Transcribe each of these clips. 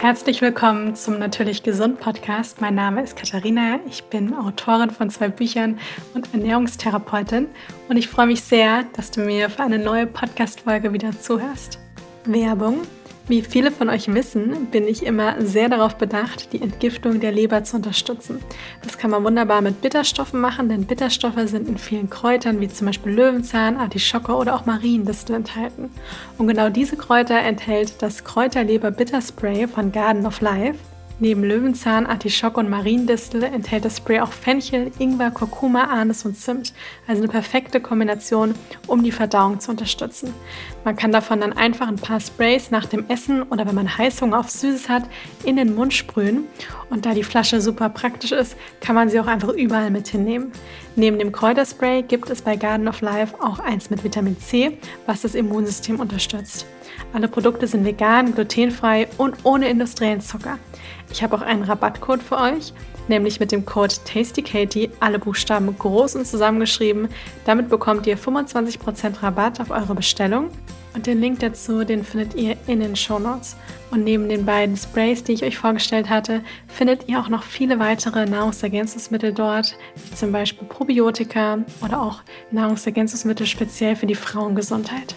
Herzlich willkommen zum Natürlich Gesund Podcast. Mein Name ist Katharina. Ich bin Autorin von zwei Büchern und Ernährungstherapeutin und ich freue mich sehr, dass du mir für eine neue Podcast-Folge wieder zuhörst. Werbung. Wie viele von euch wissen, bin ich immer sehr darauf bedacht, die Entgiftung der Leber zu unterstützen. Das kann man wunderbar mit Bitterstoffen machen, denn Bitterstoffe sind in vielen Kräutern wie zum Beispiel Löwenzahn, Artischocke oder auch Mariendistel enthalten. Und genau diese Kräuter enthält das Kräuterleber Bitterspray von Garden of Life. Neben Löwenzahn, Artischocke und Mariendistel enthält das Spray auch Fenchel, Ingwer, Kurkuma, Anis und Zimt. Also eine perfekte Kombination, um die Verdauung zu unterstützen. Man kann davon dann einfach ein paar Sprays nach dem Essen oder wenn man Heißhunger auf Süßes hat, in den Mund sprühen. Und da die Flasche super praktisch ist, kann man sie auch einfach überall mit hinnehmen. Neben dem Kräuterspray gibt es bei Garden of Life auch eins mit Vitamin C, was das Immunsystem unterstützt. Alle Produkte sind vegan, glutenfrei und ohne industriellen Zucker. Ich habe auch einen Rabattcode für euch, nämlich mit dem Code TastyKatie, alle Buchstaben groß und zusammengeschrieben. Damit bekommt ihr 25% Rabatt auf eure Bestellung. Und den Link dazu, den findet ihr in den Show Notes. Und neben den beiden Sprays, die ich euch vorgestellt hatte, findet ihr auch noch viele weitere Nahrungsergänzungsmittel dort, wie zum Beispiel Probiotika oder auch Nahrungsergänzungsmittel speziell für die Frauengesundheit.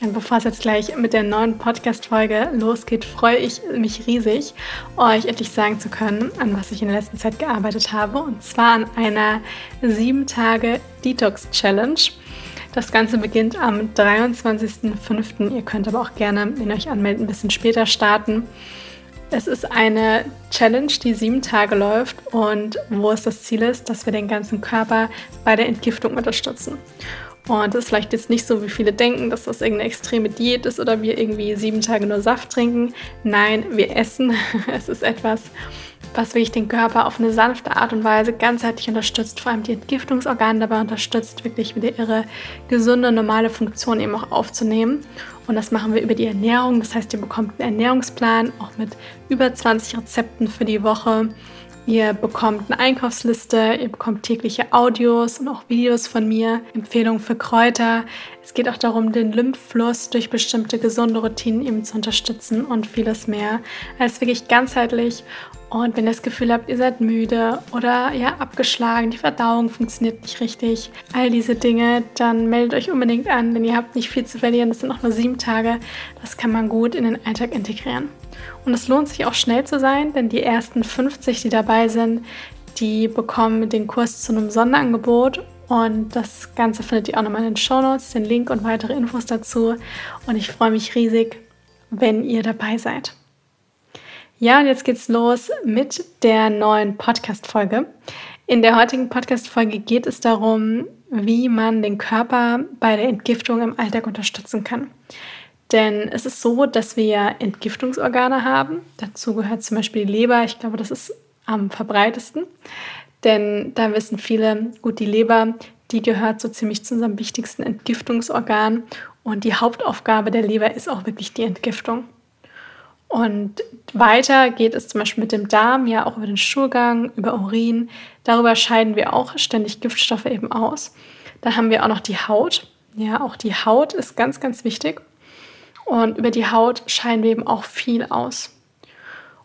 Bevor es jetzt gleich mit der neuen Podcast-Folge losgeht, freue ich mich riesig, euch endlich sagen zu können, an was ich in der letzten Zeit gearbeitet habe. Und zwar an einer 7-Tage-Detox-Challenge. Das Ganze beginnt am 23.05. Ihr könnt aber auch gerne, wenn ihr euch anmeldet, ein bisschen später starten. Es ist eine Challenge, die sieben Tage läuft und wo es das Ziel ist, dass wir den ganzen Körper bei der Entgiftung unterstützen. Und das ist vielleicht jetzt nicht so, wie viele denken, dass das irgendeine extreme Diät ist oder wir irgendwie sieben Tage nur Saft trinken. Nein, wir essen. Es ist etwas, was wirklich den Körper auf eine sanfte Art und Weise ganzheitlich unterstützt, vor allem die Entgiftungsorgane dabei unterstützt, wirklich wieder ihre gesunde, normale Funktion eben auch aufzunehmen. Und das machen wir über die Ernährung. Das heißt, ihr bekommt einen Ernährungsplan, auch mit über 20 Rezepten für die Woche Ihr bekommt eine Einkaufsliste, ihr bekommt tägliche Audios und auch Videos von mir, Empfehlungen für Kräuter. Es geht auch darum, den Lymphfluss durch bestimmte gesunde Routinen eben zu unterstützen und vieles mehr. Es wirklich ganzheitlich und wenn ihr das Gefühl habt, ihr seid müde oder ja abgeschlagen, die Verdauung funktioniert nicht richtig, all diese Dinge, dann meldet euch unbedingt an, denn ihr habt nicht viel zu verlieren. Das sind noch nur sieben Tage. Das kann man gut in den Alltag integrieren. Und es lohnt sich auch schnell zu sein, denn die ersten 50, die dabei sind, die bekommen den Kurs zu einem Sonderangebot. Und das Ganze findet ihr auch nochmal in den Show Notes, den Link und weitere Infos dazu. Und ich freue mich riesig, wenn ihr dabei seid. Ja, und jetzt geht's los mit der neuen Podcast-Folge. In der heutigen Podcast-Folge geht es darum, wie man den Körper bei der Entgiftung im Alltag unterstützen kann. Denn es ist so, dass wir Entgiftungsorgane haben. Dazu gehört zum Beispiel die Leber. Ich glaube, das ist am verbreitesten. Denn da wissen viele, gut, die Leber, die gehört so ziemlich zu unserem wichtigsten Entgiftungsorgan. Und die Hauptaufgabe der Leber ist auch wirklich die Entgiftung. Und weiter geht es zum Beispiel mit dem Darm, ja auch über den Schulgang, über Urin. Darüber scheiden wir auch ständig Giftstoffe eben aus. Dann haben wir auch noch die Haut. Ja, auch die Haut ist ganz, ganz wichtig. Und über die Haut scheiden wir eben auch viel aus.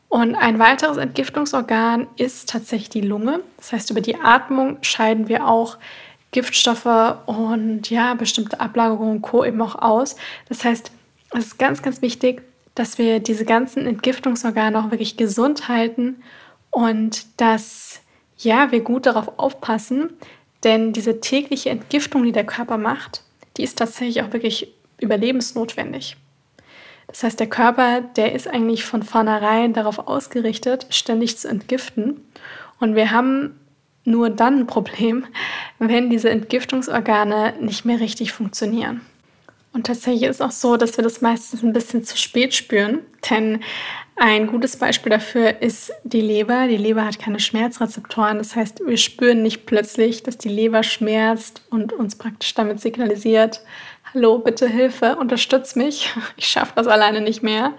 Und ein weiteres Entgiftungsorgan ist tatsächlich die Lunge. Das heißt, über die Atmung scheiden wir auch Giftstoffe und ja, bestimmte Ablagerungen und Co. eben auch aus. Das heißt, es ist ganz, ganz wichtig, dass wir diese ganzen Entgiftungsorgane auch wirklich gesund halten und dass ja, wir gut darauf aufpassen, denn diese tägliche Entgiftung, die der Körper macht, die ist tatsächlich auch wirklich überlebensnotwendig. Das heißt, der Körper, der ist eigentlich von vornherein darauf ausgerichtet, ständig zu entgiften. Und wir haben nur dann ein Problem, wenn diese Entgiftungsorgane nicht mehr richtig funktionieren. Und tatsächlich ist auch so, dass wir das meistens ein bisschen zu spät spüren, denn ein gutes Beispiel dafür ist die Leber. Die Leber hat keine Schmerzrezeptoren, das heißt, wir spüren nicht plötzlich, dass die Leber schmerzt und uns praktisch damit signalisiert, hallo, bitte Hilfe, unterstütz mich, ich schaffe das alleine nicht mehr,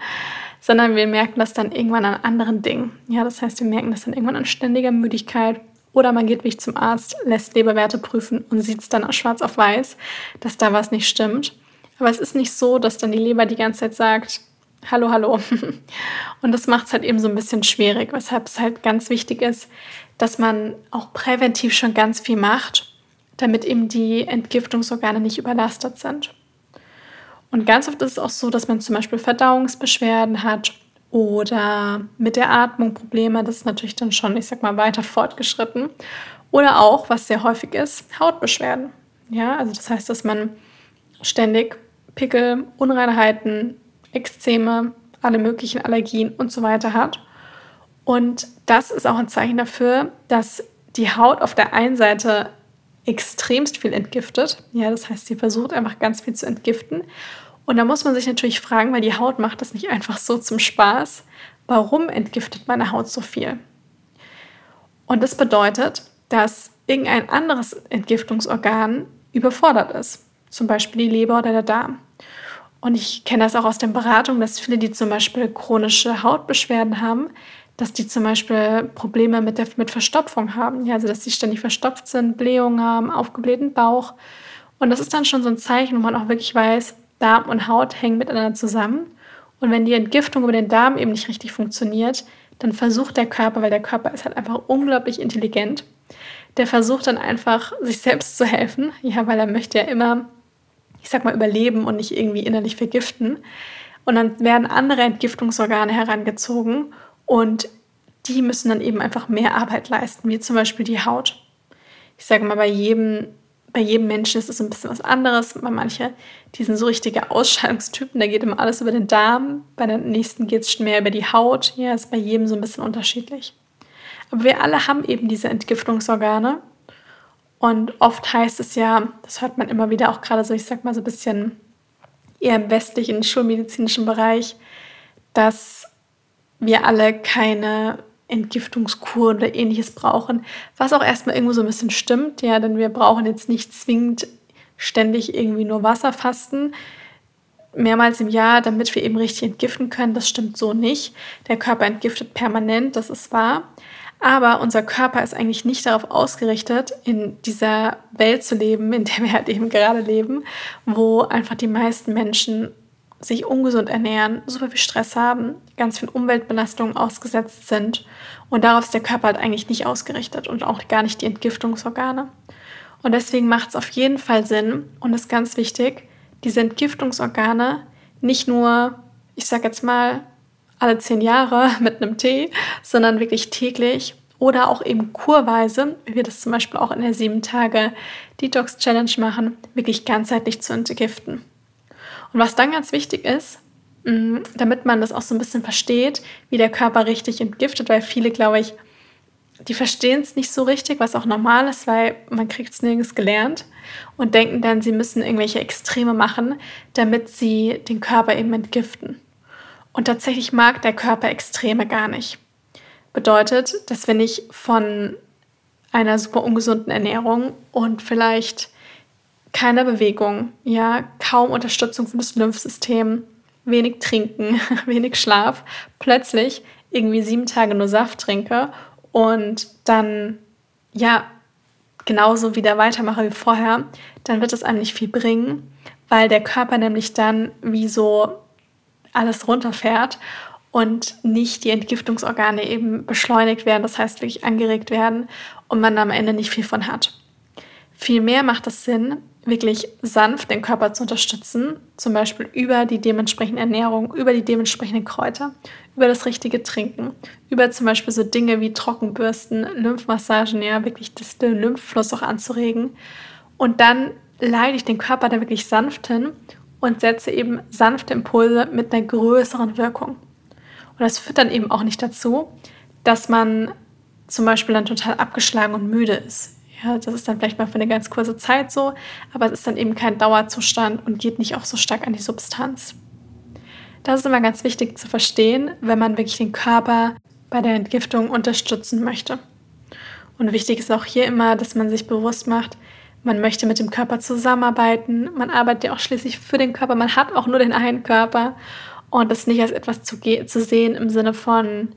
sondern wir merken das dann irgendwann an anderen Dingen. Ja, das heißt, wir merken das dann irgendwann an ständiger Müdigkeit oder man geht wirklich zum Arzt, lässt Leberwerte prüfen und sieht es dann schwarz auf weiß, dass da was nicht stimmt. Aber es ist nicht so, dass dann die Leber die ganze Zeit sagt, Hallo, hallo. Und das macht es halt eben so ein bisschen schwierig, weshalb es halt ganz wichtig ist, dass man auch präventiv schon ganz viel macht, damit eben die Entgiftungsorgane nicht überlastet sind. Und ganz oft ist es auch so, dass man zum Beispiel Verdauungsbeschwerden hat oder mit der Atmung Probleme. Das ist natürlich dann schon, ich sag mal, weiter fortgeschritten. Oder auch, was sehr häufig ist, Hautbeschwerden. Ja, also das heißt, dass man ständig Pickel, Unreinheiten, Ekzeme, alle möglichen Allergien und so weiter hat. Und das ist auch ein Zeichen dafür, dass die Haut auf der einen Seite extremst viel entgiftet. Ja, das heißt, sie versucht einfach ganz viel zu entgiften. Und da muss man sich natürlich fragen, weil die Haut macht das nicht einfach so zum Spaß. Warum entgiftet meine Haut so viel? Und das bedeutet, dass irgendein anderes Entgiftungsorgan überfordert ist. Zum Beispiel die Leber oder der Darm. Und ich kenne das auch aus den Beratungen, dass viele, die zum Beispiel chronische Hautbeschwerden haben, dass die zum Beispiel Probleme mit, der, mit Verstopfung haben. Ja, also dass sie ständig verstopft sind, Blähungen haben, aufgeblähten Bauch. Und das ist dann schon so ein Zeichen, wo man auch wirklich weiß, Darm und Haut hängen miteinander zusammen. Und wenn die Entgiftung über den Darm eben nicht richtig funktioniert, dann versucht der Körper, weil der Körper ist halt einfach unglaublich intelligent, der versucht dann einfach, sich selbst zu helfen. Ja, weil er möchte ja immer ich sag mal, überleben und nicht irgendwie innerlich vergiften. Und dann werden andere Entgiftungsorgane herangezogen und die müssen dann eben einfach mehr Arbeit leisten, wie zum Beispiel die Haut. Ich sage mal, bei jedem, bei jedem Menschen ist es ein bisschen was anderes. Bei manchen, die sind so richtige Ausscheidungstypen, da geht immer alles über den Darm. Bei den nächsten geht es mehr über die Haut. Ja, ist bei jedem so ein bisschen unterschiedlich. Aber wir alle haben eben diese Entgiftungsorgane und oft heißt es ja, das hört man immer wieder, auch gerade so, ich sag mal so ein bisschen eher im westlichen schulmedizinischen Bereich, dass wir alle keine Entgiftungskur oder ähnliches brauchen, was auch erstmal irgendwo so ein bisschen stimmt, ja, denn wir brauchen jetzt nicht zwingend ständig irgendwie nur Wasser fasten, mehrmals im Jahr, damit wir eben richtig entgiften können. Das stimmt so nicht. Der Körper entgiftet permanent, das ist wahr. Aber unser Körper ist eigentlich nicht darauf ausgerichtet, in dieser Welt zu leben, in der wir halt eben gerade leben, wo einfach die meisten Menschen sich ungesund ernähren, super viel Stress haben, ganz viel Umweltbelastungen ausgesetzt sind. Und darauf ist der Körper halt eigentlich nicht ausgerichtet und auch gar nicht die Entgiftungsorgane. Und deswegen macht es auf jeden Fall Sinn und ist ganz wichtig, diese Entgiftungsorgane nicht nur, ich sag jetzt mal, alle zehn Jahre mit einem Tee, sondern wirklich täglich oder auch eben kurweise, wie wir das zum Beispiel auch in der sieben Tage Detox Challenge machen, wirklich ganzheitlich zu entgiften. Und was dann ganz wichtig ist, mm, damit man das auch so ein bisschen versteht, wie der Körper richtig entgiftet, weil viele, glaube ich, die verstehen es nicht so richtig, was auch normal ist, weil man kriegt es nirgends gelernt und denken dann, sie müssen irgendwelche Extreme machen, damit sie den Körper eben entgiften. Und tatsächlich mag der Körper Extreme gar nicht. Bedeutet, dass wenn ich von einer super ungesunden Ernährung und vielleicht keiner Bewegung, ja, kaum Unterstützung für das Lymphsystem, wenig trinken, wenig Schlaf, plötzlich irgendwie sieben Tage nur Saft trinke und dann ja genauso wieder weitermache wie vorher, dann wird es einem nicht viel bringen, weil der Körper nämlich dann wie so alles runterfährt und nicht die Entgiftungsorgane eben beschleunigt werden, das heißt wirklich angeregt werden und man am Ende nicht viel von hat. Vielmehr macht es Sinn, wirklich sanft den Körper zu unterstützen, zum Beispiel über die dementsprechende Ernährung, über die dementsprechenden Kräuter, über das richtige Trinken, über zum Beispiel so Dinge wie Trockenbürsten, Lymphmassagen, ja, wirklich das, den Lymphfluss auch anzuregen. Und dann leite ich den Körper da wirklich sanft hin und setze eben sanfte Impulse mit einer größeren Wirkung. Und das führt dann eben auch nicht dazu, dass man zum Beispiel dann total abgeschlagen und müde ist. Ja, das ist dann vielleicht mal für eine ganz kurze Zeit so, aber es ist dann eben kein Dauerzustand und geht nicht auch so stark an die Substanz. Das ist immer ganz wichtig zu verstehen, wenn man wirklich den Körper bei der Entgiftung unterstützen möchte. Und wichtig ist auch hier immer, dass man sich bewusst macht, man möchte mit dem Körper zusammenarbeiten. Man arbeitet ja auch schließlich für den Körper. Man hat auch nur den einen Körper. Und das nicht als etwas zu, zu sehen im Sinne von,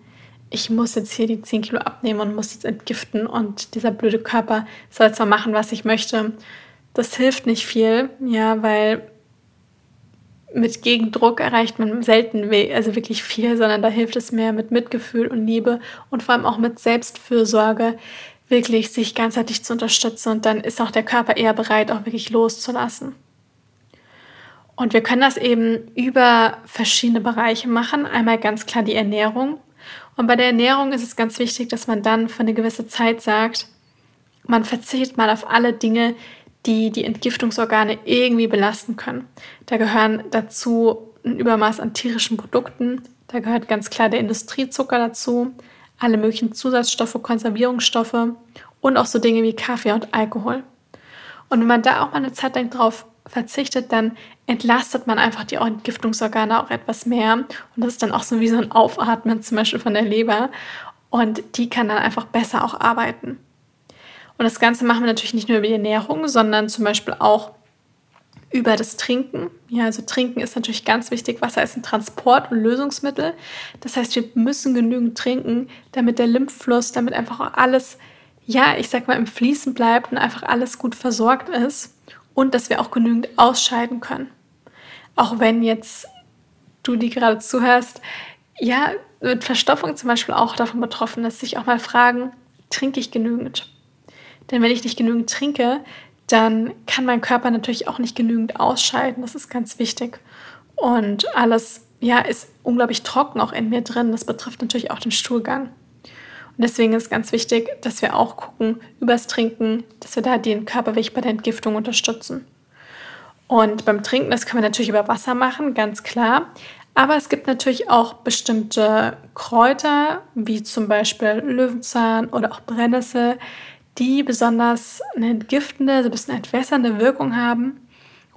ich muss jetzt hier die 10 Kilo abnehmen und muss jetzt entgiften und dieser blöde Körper soll zwar machen, was ich möchte. Das hilft nicht viel, ja, weil mit Gegendruck erreicht man selten also wirklich viel, sondern da hilft es mehr mit Mitgefühl und Liebe und vor allem auch mit Selbstfürsorge, wirklich sich ganzheitlich zu unterstützen und dann ist auch der Körper eher bereit, auch wirklich loszulassen. Und wir können das eben über verschiedene Bereiche machen. Einmal ganz klar die Ernährung. Und bei der Ernährung ist es ganz wichtig, dass man dann für eine gewisse Zeit sagt, man verzichtet mal auf alle Dinge, die die Entgiftungsorgane irgendwie belasten können. Da gehören dazu ein Übermaß an tierischen Produkten, da gehört ganz klar der Industriezucker dazu, alle möglichen Zusatzstoffe, Konservierungsstoffe und auch so Dinge wie Kaffee und Alkohol. Und wenn man da auch mal eine Zeit lang drauf verzichtet, dann entlastet man einfach die Entgiftungsorgane auch etwas mehr. Und das ist dann auch so wie so ein Aufatmen zum Beispiel von der Leber. Und die kann dann einfach besser auch arbeiten. Und das Ganze machen wir natürlich nicht nur über die Ernährung, sondern zum Beispiel auch über das Trinken. Ja, also Trinken ist natürlich ganz wichtig. Wasser ist ein Transport- und Lösungsmittel. Das heißt, wir müssen genügend trinken, damit der Lymphfluss, damit einfach auch alles, ja, ich sag mal, im Fließen bleibt und einfach alles gut versorgt ist und dass wir auch genügend ausscheiden können. Auch wenn jetzt du, die gerade zuhörst, ja, mit Verstopfung zum Beispiel auch davon betroffen ist, sich auch mal fragen, trinke ich genügend? Denn wenn ich nicht genügend trinke, dann kann mein Körper natürlich auch nicht genügend ausscheiden. Das ist ganz wichtig. Und alles ja, ist unglaublich trocken auch in mir drin. Das betrifft natürlich auch den Stuhlgang. Und deswegen ist ganz wichtig, dass wir auch gucken übers Trinken, dass wir da den Körperweg bei der Entgiftung unterstützen. Und beim Trinken, das können wir natürlich über Wasser machen, ganz klar. Aber es gibt natürlich auch bestimmte Kräuter, wie zum Beispiel Löwenzahn oder auch Brennnessel, die besonders eine entgiftende, so ein bisschen entwässernde Wirkung haben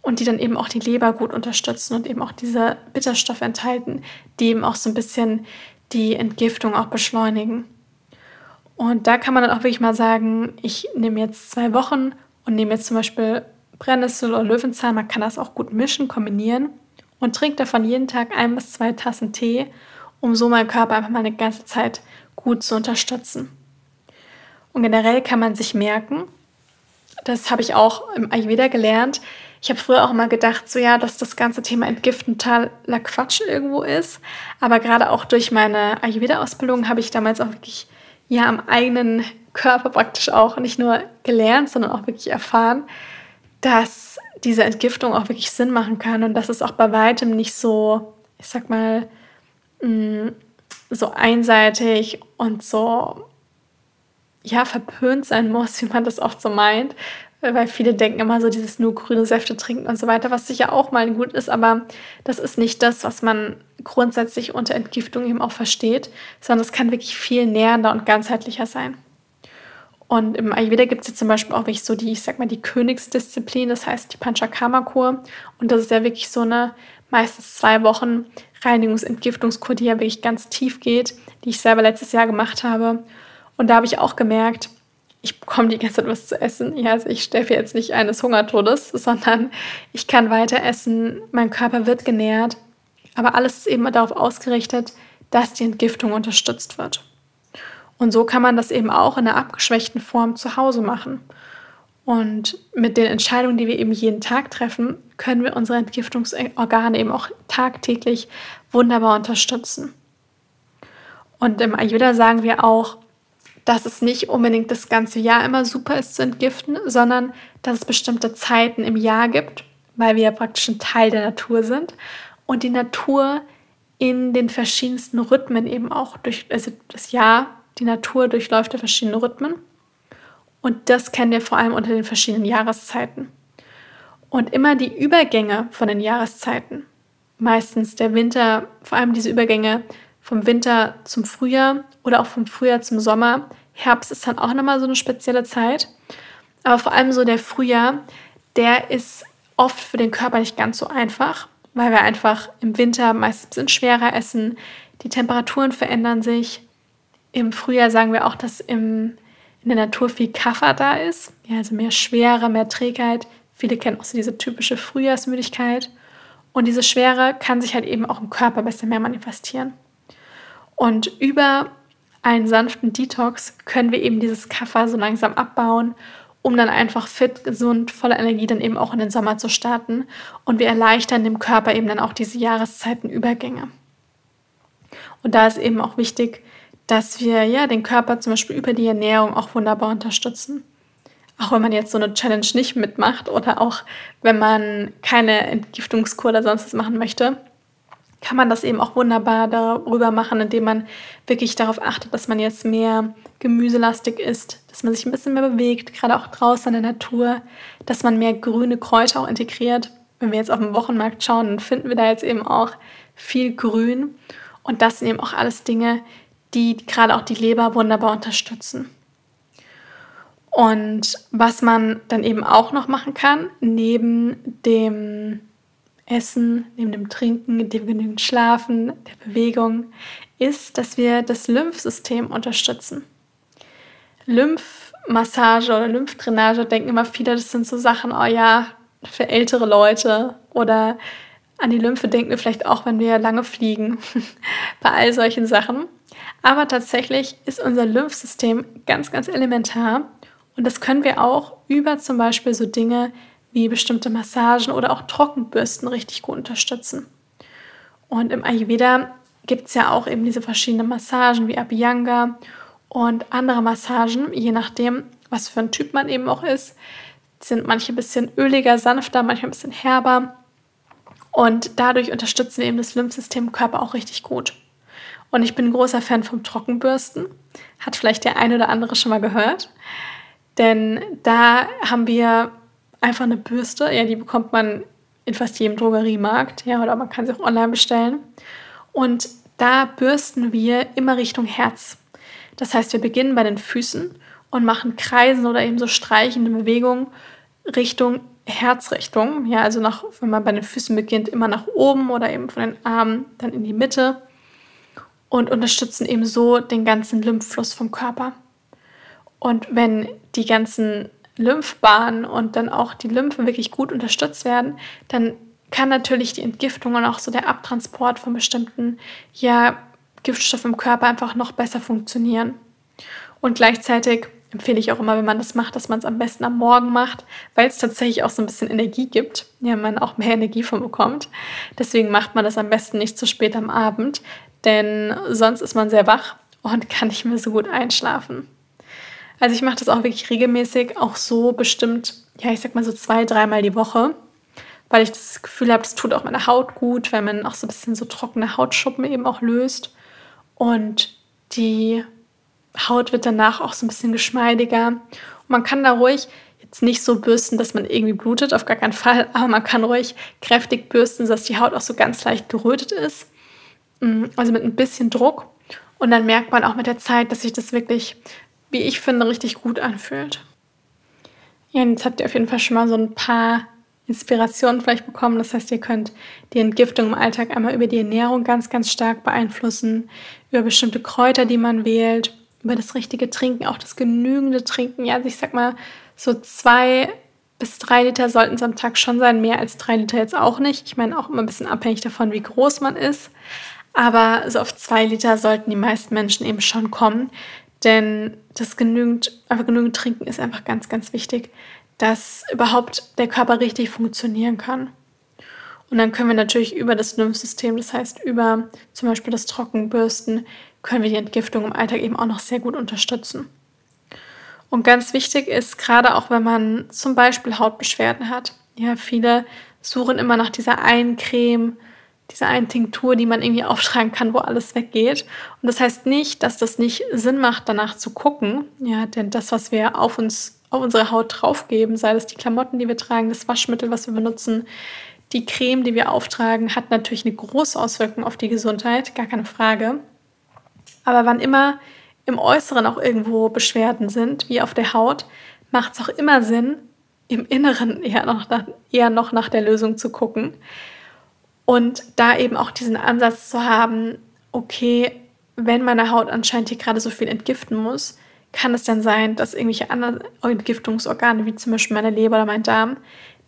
und die dann eben auch die Leber gut unterstützen und eben auch diese Bitterstoffe enthalten, die eben auch so ein bisschen die Entgiftung auch beschleunigen. Und da kann man dann auch wirklich mal sagen, ich nehme jetzt zwei Wochen und nehme jetzt zum Beispiel Brennnessel oder Löwenzahn, man kann das auch gut mischen, kombinieren und trinkt davon jeden Tag ein bis zwei Tassen Tee, um so meinen Körper einfach mal eine ganze Zeit gut zu unterstützen. Und generell kann man sich merken, das habe ich auch im Ayurveda gelernt. Ich habe früher auch mal gedacht, so ja, dass das ganze Thema Entgiften totaler Quatsch irgendwo ist. Aber gerade auch durch meine Ayurveda-Ausbildung habe ich damals auch wirklich ja am eigenen Körper praktisch auch nicht nur gelernt, sondern auch wirklich erfahren, dass diese Entgiftung auch wirklich Sinn machen kann und dass es auch bei weitem nicht so, ich sag mal, mm, so einseitig und so ja, verpönt sein muss, wie man das oft so meint. Weil viele denken immer so, dieses nur grüne Säfte trinken und so weiter, was sicher auch mal gut ist, aber das ist nicht das, was man grundsätzlich unter Entgiftung eben auch versteht, sondern es kann wirklich viel nähernder und ganzheitlicher sein. Und im Ayurveda gibt es ja zum Beispiel auch wirklich so die, ich sag mal, die Königsdisziplin, das heißt die Panchakarma-Kur. Und das ist ja wirklich so eine meistens zwei Wochen Reinigungs-Entgiftungskur, die ja wirklich ganz tief geht, die ich selber letztes Jahr gemacht habe. Und da habe ich auch gemerkt, ich bekomme die ganze Zeit was zu essen. Ja, also ich sterbe jetzt nicht eines Hungertodes, sondern ich kann weiter essen, mein Körper wird genährt. Aber alles ist eben darauf ausgerichtet, dass die Entgiftung unterstützt wird. Und so kann man das eben auch in einer abgeschwächten Form zu Hause machen. Und mit den Entscheidungen, die wir eben jeden Tag treffen, können wir unsere Entgiftungsorgane eben auch tagtäglich wunderbar unterstützen. Und im Ayurveda sagen wir auch, dass es nicht unbedingt das ganze Jahr immer super ist zu entgiften, sondern dass es bestimmte Zeiten im Jahr gibt, weil wir ja praktisch ein Teil der Natur sind und die Natur in den verschiedensten Rhythmen eben auch durch, also das Jahr, die Natur durchläuft ja verschiedene Rhythmen und das kennen wir vor allem unter den verschiedenen Jahreszeiten. Und immer die Übergänge von den Jahreszeiten, meistens der Winter, vor allem diese Übergänge vom Winter zum Frühjahr oder auch vom Frühjahr zum Sommer. Herbst ist dann auch nochmal so eine spezielle Zeit. Aber vor allem so der Frühjahr, der ist oft für den Körper nicht ganz so einfach, weil wir einfach im Winter meistens schwerer essen. Die Temperaturen verändern sich. Im Frühjahr sagen wir auch, dass im, in der Natur viel Kaffer da ist. Ja, also mehr Schwere, mehr Trägheit. Viele kennen auch so diese typische Frühjahrsmüdigkeit. Und diese Schwere kann sich halt eben auch im Körper besser mehr manifestieren. Und über einen sanften Detox können wir eben dieses Kaffer so langsam abbauen um dann einfach fit, gesund, voller Energie dann eben auch in den Sommer zu starten. Und wir erleichtern dem Körper eben dann auch diese Jahreszeitenübergänge. Und da ist eben auch wichtig, dass wir ja den Körper zum Beispiel über die Ernährung auch wunderbar unterstützen. Auch wenn man jetzt so eine Challenge nicht mitmacht oder auch wenn man keine Entgiftungskur oder sonst was machen möchte, kann man das eben auch wunderbar darüber machen, indem man wirklich darauf achtet, dass man jetzt mehr gemüselastig isst, dass man sich ein bisschen mehr bewegt, gerade auch draußen in der Natur, dass man mehr grüne Kräuter auch integriert. Wenn wir jetzt auf den Wochenmarkt schauen, dann finden wir da jetzt eben auch viel Grün. Und das sind eben auch alles Dinge, die gerade auch die Leber wunderbar unterstützen. Und was man dann eben auch noch machen kann, neben dem Essen, neben dem Trinken, dem genügend Schlafen, der Bewegung, ist, dass wir das Lymphsystem unterstützen. Lymphmassage oder Lymphdrainage denken immer viele, das sind so Sachen, oh ja, für ältere Leute oder an die Lymphe denken wir vielleicht auch, wenn wir lange fliegen, bei all solchen Sachen. Aber tatsächlich ist unser Lymphsystem ganz, ganz elementar und das können wir auch über zum Beispiel so Dinge wie bestimmte Massagen oder auch Trockenbürsten richtig gut unterstützen. Und im Ayurveda gibt es ja auch eben diese verschiedenen Massagen wie Abhyanga und andere Massagen, je nachdem, was für ein Typ man eben auch ist. sind manche ein bisschen öliger, sanfter, manche ein bisschen herber. Und dadurch unterstützen wir eben das Lymphsystem Körper auch richtig gut. Und ich bin ein großer Fan vom Trockenbürsten. Hat vielleicht der eine oder andere schon mal gehört. Denn da haben wir einfach eine Bürste. Ja, die bekommt man in fast jedem Drogeriemarkt. Ja, oder man kann sie auch online bestellen. Und da bürsten wir immer Richtung Herz. Das heißt, wir beginnen bei den Füßen und machen Kreisen oder eben so streichende Bewegungen Richtung Herzrichtung. Ja, also nach, wenn man bei den Füßen beginnt, immer nach oben oder eben von den Armen dann in die Mitte und unterstützen eben so den ganzen Lymphfluss vom Körper. Und wenn die ganzen Lymphbahnen und dann auch die Lymphe wirklich gut unterstützt werden, dann kann natürlich die Entgiftung und auch so der Abtransport von bestimmten ja, Giftstoffen im Körper einfach noch besser funktionieren. Und gleichzeitig empfehle ich auch immer, wenn man das macht, dass man es am besten am Morgen macht, weil es tatsächlich auch so ein bisschen Energie gibt, ja, man auch mehr Energie von bekommt. Deswegen macht man das am besten nicht zu spät am Abend, denn sonst ist man sehr wach und kann nicht mehr so gut einschlafen. Also ich mache das auch wirklich regelmäßig, auch so bestimmt, ja, ich sag mal so zwei, dreimal die Woche, weil ich das Gefühl habe, das tut auch meiner Haut gut, weil man auch so ein bisschen so trockene Hautschuppen eben auch löst. Und die Haut wird danach auch so ein bisschen geschmeidiger. Und man kann da ruhig jetzt nicht so bürsten, dass man irgendwie blutet, auf gar keinen Fall, aber man kann ruhig kräftig bürsten, dass die Haut auch so ganz leicht gerötet ist. Mm, also mit ein bisschen Druck. Und dann merkt man auch mit der Zeit, dass sich das wirklich wie ich finde, richtig gut anfühlt. Ja, jetzt habt ihr auf jeden Fall schon mal so ein paar Inspirationen vielleicht bekommen. Das heißt, ihr könnt die Entgiftung im Alltag einmal über die Ernährung ganz, ganz stark beeinflussen, über bestimmte Kräuter, die man wählt, über das richtige Trinken, auch das genügende Trinken. Ja, also ich sag mal, so zwei bis drei Liter sollten es am Tag schon sein, mehr als drei Liter jetzt auch nicht. Ich meine, auch immer ein bisschen abhängig davon, wie groß man ist. Aber so auf zwei Liter sollten die meisten Menschen eben schon kommen. Denn das genügend, einfach genügend Trinken ist einfach ganz, ganz wichtig, dass überhaupt der Körper richtig funktionieren kann. Und dann können wir natürlich über das Lymphsystem, das heißt über zum Beispiel das Trockenbürsten, können wir die Entgiftung im Alltag eben auch noch sehr gut unterstützen. Und ganz wichtig ist, gerade auch wenn man zum Beispiel Hautbeschwerden hat, ja, viele suchen immer nach dieser einen Creme, diese eine Tinktur, die man irgendwie auftragen kann, wo alles weggeht. Und das heißt nicht, dass das nicht Sinn macht, danach zu gucken. Ja, denn das, was wir auf uns, auf unsere Haut draufgeben, sei es die Klamotten, die wir tragen, das Waschmittel, was wir benutzen, die Creme, die wir auftragen, hat natürlich eine große Auswirkung auf die Gesundheit, gar keine Frage. Aber wann immer im Äußeren auch irgendwo Beschwerden sind, wie auf der Haut, macht es auch immer Sinn, im Inneren eher noch, nach, eher noch nach der Lösung zu gucken. Und da eben auch diesen Ansatz zu haben, okay, wenn meine Haut anscheinend hier gerade so viel entgiften muss, kann es dann sein, dass irgendwelche anderen Entgiftungsorgane, wie zum Beispiel meine Leber oder mein Darm,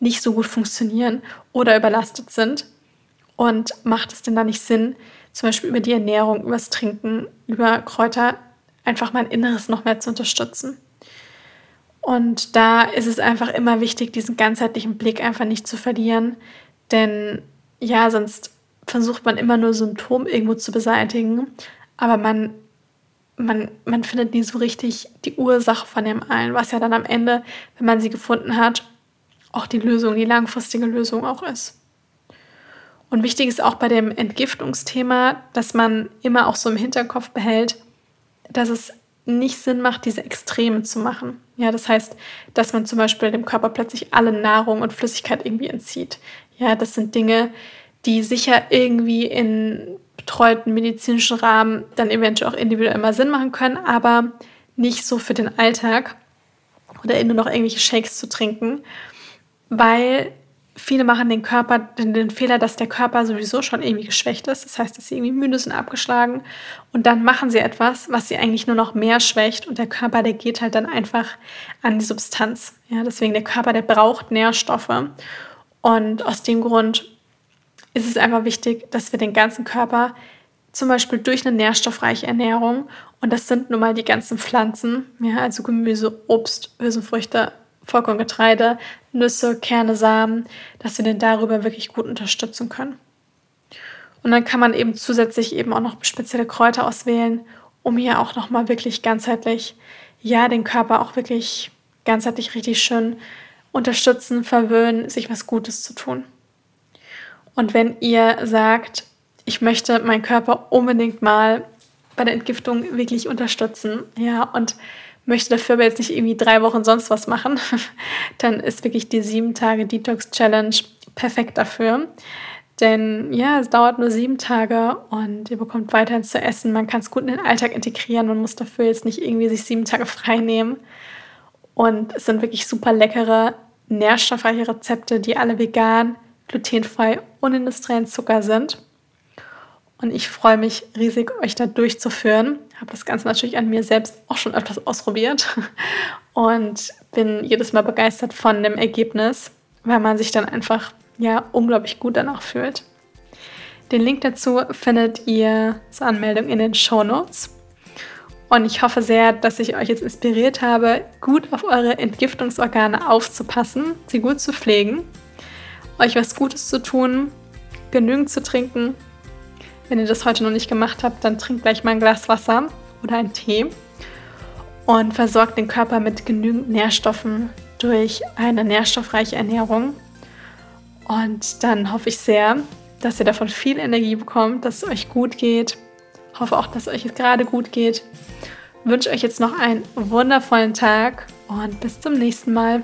nicht so gut funktionieren oder überlastet sind. Und macht es denn da nicht Sinn, zum Beispiel über die Ernährung, über das Trinken, über Kräuter, einfach mein Inneres noch mehr zu unterstützen? Und da ist es einfach immer wichtig, diesen ganzheitlichen Blick einfach nicht zu verlieren. Denn ja, sonst versucht man immer nur Symptom irgendwo zu beseitigen, aber man, man, man findet nie so richtig die Ursache von dem allen, was ja dann am Ende, wenn man sie gefunden hat, auch die Lösung, die langfristige Lösung auch ist. Und wichtig ist auch bei dem Entgiftungsthema, dass man immer auch so im Hinterkopf behält, dass es nicht Sinn macht, diese Extreme zu machen. Ja, das heißt, dass man zum Beispiel dem Körper plötzlich alle Nahrung und Flüssigkeit irgendwie entzieht. Ja, das sind Dinge, die sicher irgendwie in betreuten medizinischen Rahmen dann eventuell auch individuell immer Sinn machen können, aber nicht so für den Alltag oder nur noch irgendwelche Shakes zu trinken, weil viele machen den Körper den, Fehler, dass der Körper sowieso schon irgendwie geschwächt ist. Das heißt, dass sie irgendwie müde sind, abgeschlagen. Und dann machen sie etwas, was sie eigentlich nur noch mehr schwächt. Und der Körper, der geht halt dann einfach an die Substanz. Ja, deswegen der Körper, der braucht Nährstoffe. Und aus dem Grund ist es einfach wichtig, dass wir den ganzen Körper zum Beispiel durch eine nährstoffreiche Ernährung, und das sind nun mal die ganzen Pflanzen, ja, also Gemüse, Obst, Hülsenfrüchte, Vollkorngetreide, Nüsse, Kerne, Samen, dass wir den darüber wirklich gut unterstützen können. Und dann kann man eben zusätzlich eben auch noch spezielle Kräuter auswählen, um hier auch nochmal wirklich ganzheitlich, ja, den Körper auch wirklich ganzheitlich richtig schön unterstützen, verwöhnen, sich was Gutes zu tun. Und wenn ihr sagt, ich möchte meinen Körper unbedingt mal bei der Entgiftung wirklich unterstützen, ja, und möchte dafür aber jetzt nicht irgendwie drei Wochen sonst was machen, dann ist wirklich die sieben Tage Detox Challenge perfekt dafür. Denn ja, es dauert nur sieben Tage und ihr bekommt weiterhin zu essen. Man kann es gut in den Alltag integrieren. Man muss dafür jetzt nicht irgendwie sich sieben Tage frei nehmen. Und es sind wirklich super leckere, nährstoffreiche Rezepte, die alle vegan, glutenfrei und industriellen Zucker sind. Und ich freue mich riesig, euch da durchzuführen. Habe das Ganze natürlich an mir selbst auch schon öfters ausprobiert und bin jedes Mal begeistert von dem Ergebnis, weil man sich dann einfach ja unglaublich gut danach fühlt. Den Link dazu findet ihr zur Anmeldung in den Show Notes. Und ich hoffe sehr, dass ich euch jetzt inspiriert habe, gut auf eure Entgiftungsorgane aufzupassen, sie gut zu pflegen, euch was Gutes zu tun, genügend zu trinken wenn ihr das heute noch nicht gemacht habt, dann trinkt gleich mal ein Glas Wasser oder einen Tee und versorgt den Körper mit genügend Nährstoffen durch eine nährstoffreiche Ernährung. Und dann hoffe ich sehr, dass ihr davon viel Energie bekommt, dass es euch gut geht. Hoffe auch, dass es euch gerade gut geht. Wünsche euch jetzt noch einen wundervollen Tag und bis zum nächsten Mal.